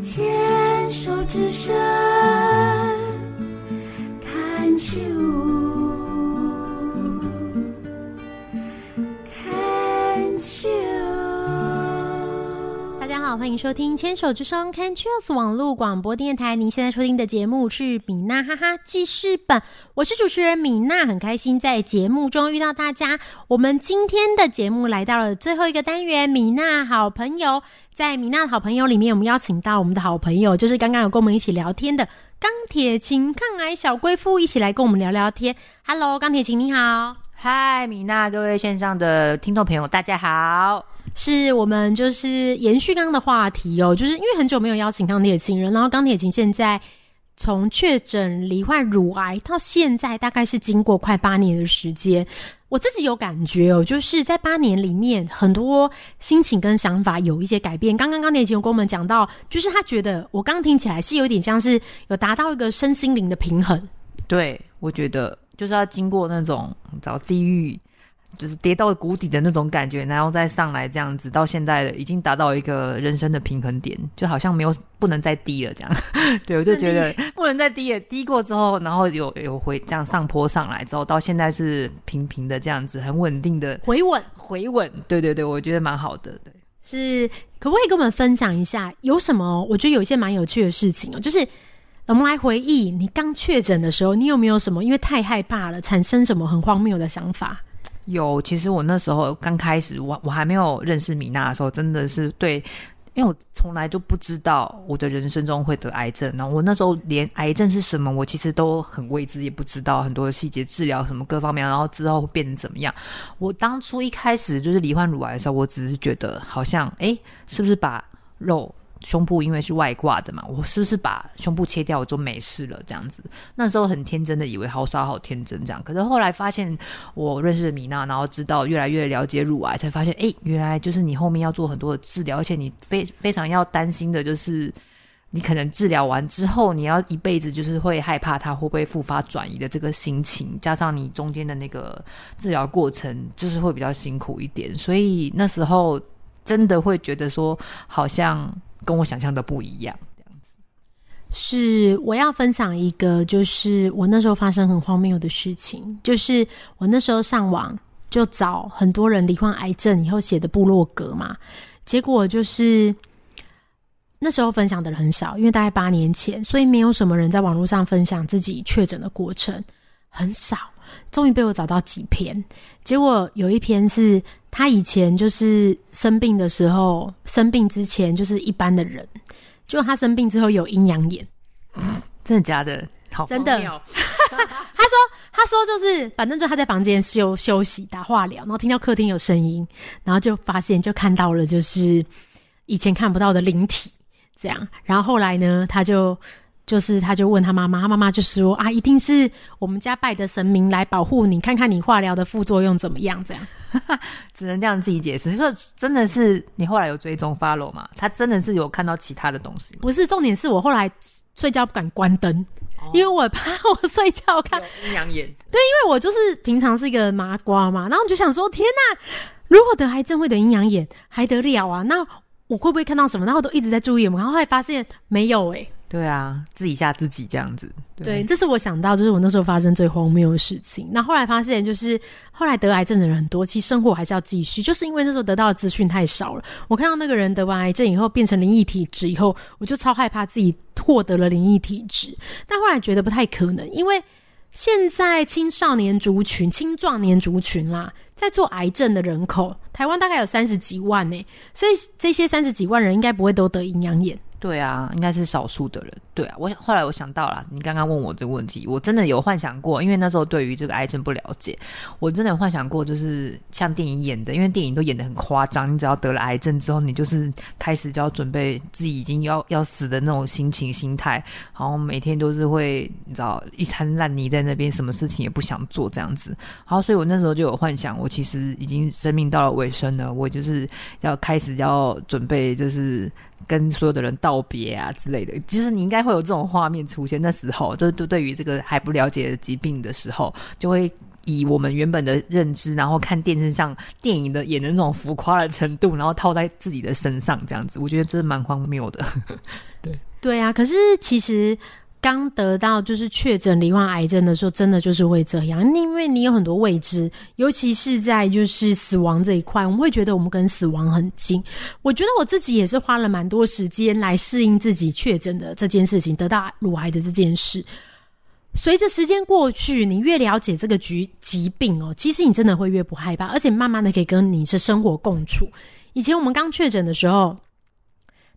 牵手之声看秋，看秋。好，欢迎收听《牵手之声》Can Cheers 网络广播电台。您现在收听的节目是米娜哈哈记事本，我是主持人米娜，很开心在节目中遇到大家。我们今天的节目来到了最后一个单元，米娜好朋友。在米娜的好朋友里面，我们邀请到我们的好朋友，就是刚刚有跟我们一起聊天的钢铁琴抗癌小贵妇，一起来跟我们聊聊天。Hello，钢铁琴你好。嗨，米娜，各位线上的听众朋友，大家好。是我们就是延续刚刚的话题哦，就是因为很久没有邀请钢铁情人，然后钢铁琴现在从确诊罹患乳癌到现在，大概是经过快八年的时间。我自己有感觉哦，就是在八年里面，很多心情跟想法有一些改变。刚刚钢铁琴有跟我们讲到，就是他觉得我刚听起来是有点像是有达到一个身心灵的平衡。对，我觉得就是要经过那种找地狱。就是跌到谷底的那种感觉，然后再上来这样子，到现在已经达到一个人生的平衡点，就好像没有不能再低了这样。对，我就觉得不能再低了，低过之后，然后有有回这样上坡上来之后，到现在是平平的这样子，很稳定的回稳回稳。对对对，我觉得蛮好的。对，是可不可以跟我们分享一下有什么？我觉得有一些蛮有趣的事情哦，就是我们来回忆你刚确诊的时候，你有没有什么因为太害怕了，产生什么很荒谬的想法？有，其实我那时候刚开始，我我还没有认识米娜的时候，真的是对，因为我从来就不知道我的人生中会得癌症，然后我那时候连癌症是什么，我其实都很未知，也不知道很多细节、治疗什么各方面，然后之后会变成怎么样。我当初一开始就是罹患乳癌的时候，我只是觉得好像，哎，是不是把肉。胸部因为是外挂的嘛，我是不是把胸部切掉我就没事了？这样子，那时候很天真的以为好傻好天真这样。可是后来发现，我认识米娜，然后知道越来越了解乳癌，才发现，哎，原来就是你后面要做很多的治疗，而且你非非常要担心的就是，你可能治疗完之后，你要一辈子就是会害怕它会不会复发转移的这个心情，加上你中间的那个治疗过程，就是会比较辛苦一点。所以那时候真的会觉得说，好像。跟我想象的不一样，这样子是我要分享一个，就是我那时候发生很荒谬的事情，就是我那时候上网就找很多人罹患癌症以后写的部落格嘛，结果就是那时候分享的人很少，因为大概八年前，所以没有什么人在网络上分享自己确诊的过程，很少。终于被我找到几篇，结果有一篇是他以前就是生病的时候，生病之前就是一般的人，就他生病之后有阴阳眼，真的假的？好，真的。他说，他说就是反正就他在房间休休息打化疗，然后听到客厅有声音，然后就发现就看到了就是以前看不到的灵体这样，然后后来呢，他就。就是，他就问他妈妈，他妈妈就说啊，一定是我们家拜的神明来保护你，看看你化疗的副作用怎么样？这样，只能这样自己解释。说真的是你后来有追踪 follow 吗？他真的是有看到其他的东西？不是，重点是我后来睡觉不敢关灯，因为我怕我睡觉看阴阳眼。对，因为我就是平常是一个麻瓜嘛，然后我就想说，天哪，如果得癌症会得阴阳眼，还得了啊？那我会不会看到什么？然后都一直在注意，然后后来发现没有哎。对啊，自己吓自己这样子。对，这是我想到，就是我那时候发生最荒谬的事情。那后来发现，就是后来得癌症的人很多，其实生活还是要继续。就是因为那时候得到的资讯太少了。我看到那个人得完癌症以后变成灵异体质以后，我就超害怕自己获得了灵异体质。但后来觉得不太可能，因为现在青少年族群、青壮年族群啦，在做癌症的人口，台湾大概有三十几万呢，所以这些三十几万人应该不会都得阴阳眼。对啊，应该是少数的人。对啊，我后来我想到了，你刚刚问我这个问题，我真的有幻想过，因为那时候对于这个癌症不了解，我真的有幻想过，就是像电影演的，因为电影都演的很夸张，你只要得了癌症之后，你就是开始就要准备自己已经要要死的那种心情心态，然后每天都是会你知道一滩烂泥在那边，什么事情也不想做这样子。然后，所以我那时候就有幻想，我其实已经生命到了尾声了，我就是要开始要准备，就是跟所有的人道。道别啊之类的，就是你应该会有这种画面出现。那时候，就对对于这个还不了解疾病的时候，就会以我们原本的认知，然后看电视上电影的演的那种浮夸的程度，然后套在自己的身上，这样子，我觉得这是蛮荒谬的。对对啊，可是其实刚得到就是确诊罹患癌症的时候，真的就是会这样，因为你有很多未知，尤其是在就是死亡这一块，我们会觉得我们跟死亡很近。我觉得我自己也是花了蛮多时间来适应自己确诊的这件事情，得到乳癌的这件事。随着时间过去，你越了解这个疾疾病哦，其实你真的会越不害怕，而且慢慢的可以跟你是生活共处。以前我们刚确诊的时候。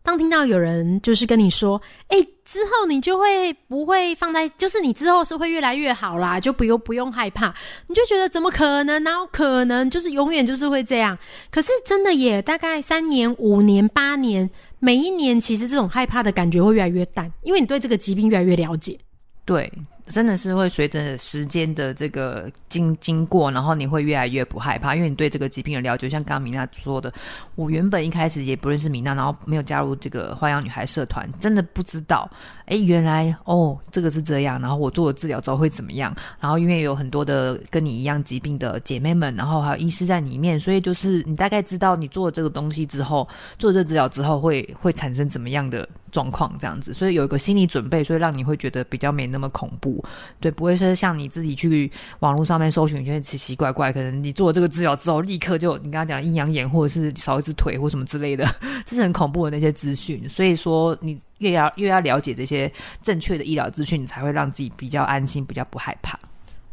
当听到有人就是跟你说，哎，之后你就会不会放在，就是你之后是会越来越好啦，就不用不用害怕，你就觉得怎么可能？哪有可能？就是永远就是会这样。可是真的也大概三年、五年、八年，每一年其实这种害怕的感觉会越来越淡，因为你对这个疾病越来越了解。对。真的是会随着时间的这个经经过，然后你会越来越不害怕，因为你对这个疾病的了解。像刚刚米娜说的，我原本一开始也不认识米娜，然后没有加入这个花样女孩社团，真的不知道。哎，原来哦，这个是这样。然后我做了治疗之后会怎么样？然后因为有很多的跟你一样疾病的姐妹们，然后还有医师在里面，所以就是你大概知道你做了这个东西之后，做这治疗之后会会产生怎么样的状况这样子，所以有一个心理准备，所以让你会觉得比较没那么恐怖。对，不会说像你自己去网络上面搜寻一些奇奇怪怪，可能你做了这个治疗之后，立刻就你刚刚讲阴阳眼，或者是少一只腿或什么之类的，这是很恐怖的那些资讯。所以说你。越要越要了解这些正确的医疗资讯，你才会让自己比较安心，比较不害怕。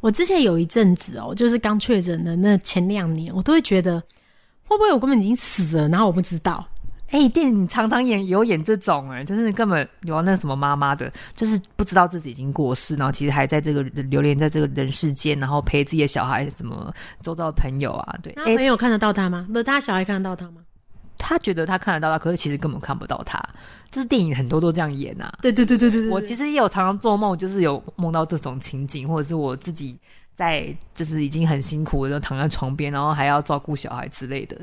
我之前有一阵子哦，就是刚确诊的那前两年，我都会觉得会不会我根本已经死了，然后我不知道。哎，电影常常演有演这种哎，就是根本有那什么妈妈的，就是不知道自己已经过世，然后其实还在这个流连在这个人世间，然后陪自己的小孩什么周遭的朋友啊，对，那朋友看得到他吗？不是他小孩看得到他吗？他觉得他看得到他，可是其实根本看不到他。就是电影很多都这样演呐。对对对对对。我其实也有常常做梦，就是有梦到这种情景，或者是我自己在就是已经很辛苦的躺在床边，然后还要照顾小孩之类的，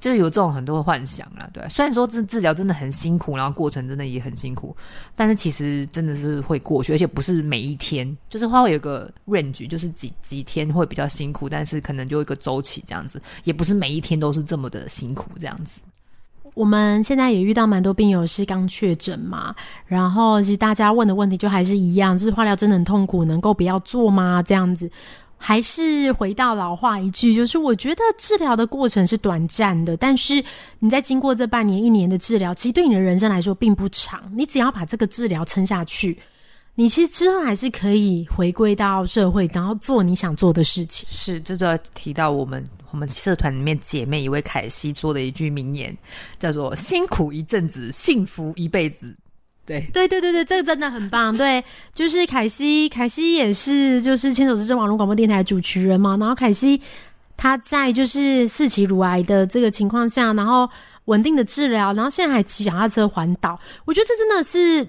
就是有这种很多幻想啊。对，虽然说治治疗真的很辛苦，然后过程真的也很辛苦，但是其实真的是会过去，而且不是每一天，就是会有个 range，就是几几天会比较辛苦，但是可能就一个周期这样子，也不是每一天都是这么的辛苦这样子。我们现在也遇到蛮多病友是刚确诊嘛，然后其实大家问的问题就还是一样，就是化疗真的很痛苦，能够不要做吗？这样子，还是回到老话一句，就是我觉得治疗的过程是短暂的，但是你在经过这半年、一年的治疗，其实对你的人生来说并不长，你只要把这个治疗撑下去。你其实之后还是可以回归到社会，然后做你想做的事情。是，这就要提到我们我们社团里面姐妹一位凯西说的一句名言，叫做“辛苦一阵子，幸福一辈子”。对，对，对，对，对，这个真的很棒。对，就是凯西，凯西也是就是牵手之声网络广播电台主持人嘛。然后凯西他在就是四期乳癌的这个情况下，然后稳定的治疗，然后现在还骑脚踏车环岛。我觉得这真的是。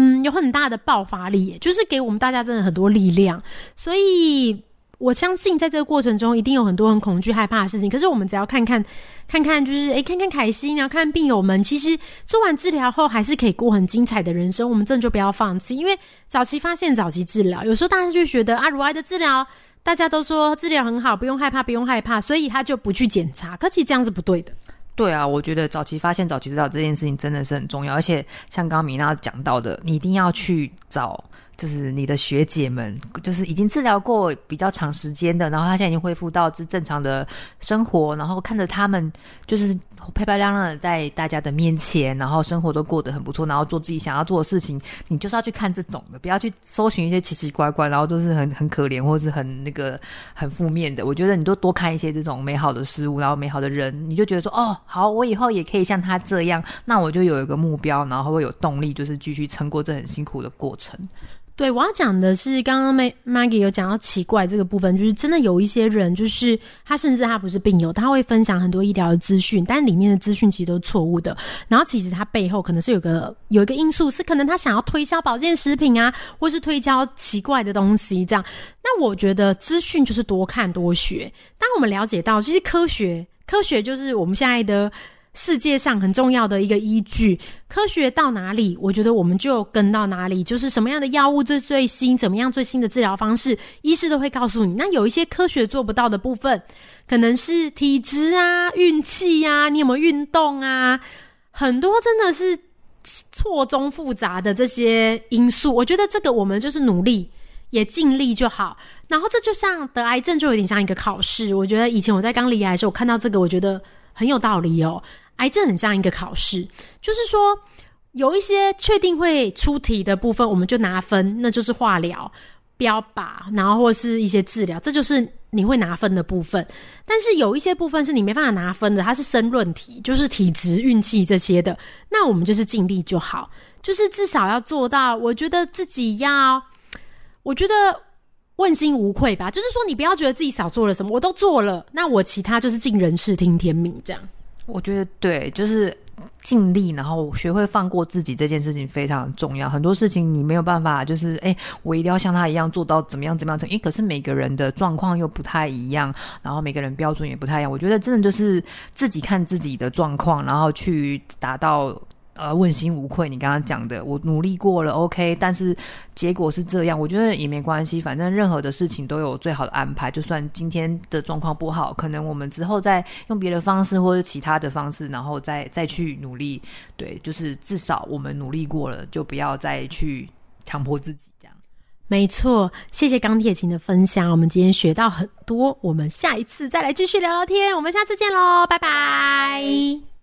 嗯，有很大的爆发力，就是给我们大家真的很多力量。所以我相信，在这个过程中，一定有很多很恐惧、害怕的事情。可是我们只要看看，看看，就是诶，看看凯西，然后看病友们，其实做完治疗后，还是可以过很精彩的人生。我们真的就不要放弃，因为早期发现、早期治疗，有时候大家就觉得啊，乳癌的治疗，大家都说治疗很好，不用害怕，不用害怕，所以他就不去检查。可其实这样是不对的。对啊，我觉得早期发现、早期知道这件事情真的是很重要，而且像刚刚米娜讲到的，你一定要去找。就是你的学姐们，就是已经治疗过比较长时间的，然后她现在已经恢复到是正常的生活，然后看着他们就是漂漂亮亮的在大家的面前，然后生活都过得很不错，然后做自己想要做的事情，你就是要去看这种的，不要去搜寻一些奇奇怪怪，然后都是很很可怜或是很那个很负面的。我觉得你都多看一些这种美好的事物，然后美好的人，你就觉得说哦，好，我以后也可以像他这样，那我就有一个目标，然后会有动力，就是继续撑过这很辛苦的过程。对，我要讲的是，刚刚 Maggie 有讲到奇怪这个部分，就是真的有一些人，就是他甚至他不是病友，他会分享很多医疗的资讯，但里面的资讯其实都是错误的。然后其实他背后可能是有个有一个因素，是可能他想要推销保健食品啊，或是推销奇怪的东西这样。那我觉得资讯就是多看多学。当我们了解到，其实科学科学就是我们现在的。世界上很重要的一个依据。科学到哪里，我觉得我们就跟到哪里。就是什么样的药物最最新，怎么样最新的治疗方式，医师都会告诉你。那有一些科学做不到的部分，可能是体质啊、运气啊、你有没有运动啊，很多真的是错综复杂的这些因素。我觉得这个我们就是努力。也尽力就好，然后这就像得癌症，就有点像一个考试。我觉得以前我在刚离癌的时候，我看到这个，我觉得很有道理哦。癌症很像一个考试，就是说有一些确定会出题的部分，我们就拿分，那就是化疗、标靶，然后或是一些治疗，这就是你会拿分的部分。但是有一些部分是你没办法拿分的，它是申论题，就是体质、运气这些的，那我们就是尽力就好，就是至少要做到。我觉得自己要。我觉得问心无愧吧，就是说你不要觉得自己少做了什么，我都做了，那我其他就是尽人事听天命这样。我觉得对，就是尽力，然后学会放过自己这件事情非常重要。很多事情你没有办法，就是哎，我一定要像他一样做到怎么样怎么样成，因为可是每个人的状况又不太一样，然后每个人标准也不太一样。我觉得真的就是自己看自己的状况，然后去达到。呃，问心无愧。你刚刚讲的，我努力过了，OK，但是结果是这样，我觉得也没关系。反正任何的事情都有最好的安排。就算今天的状况不好，可能我们之后再用别的方式或者其他的方式，然后再再去努力。对，就是至少我们努力过了，就不要再去强迫自己这样。没错，谢谢钢铁琴的分享，我们今天学到很多。我们下一次再来继续聊聊天。我们下次见喽，拜拜。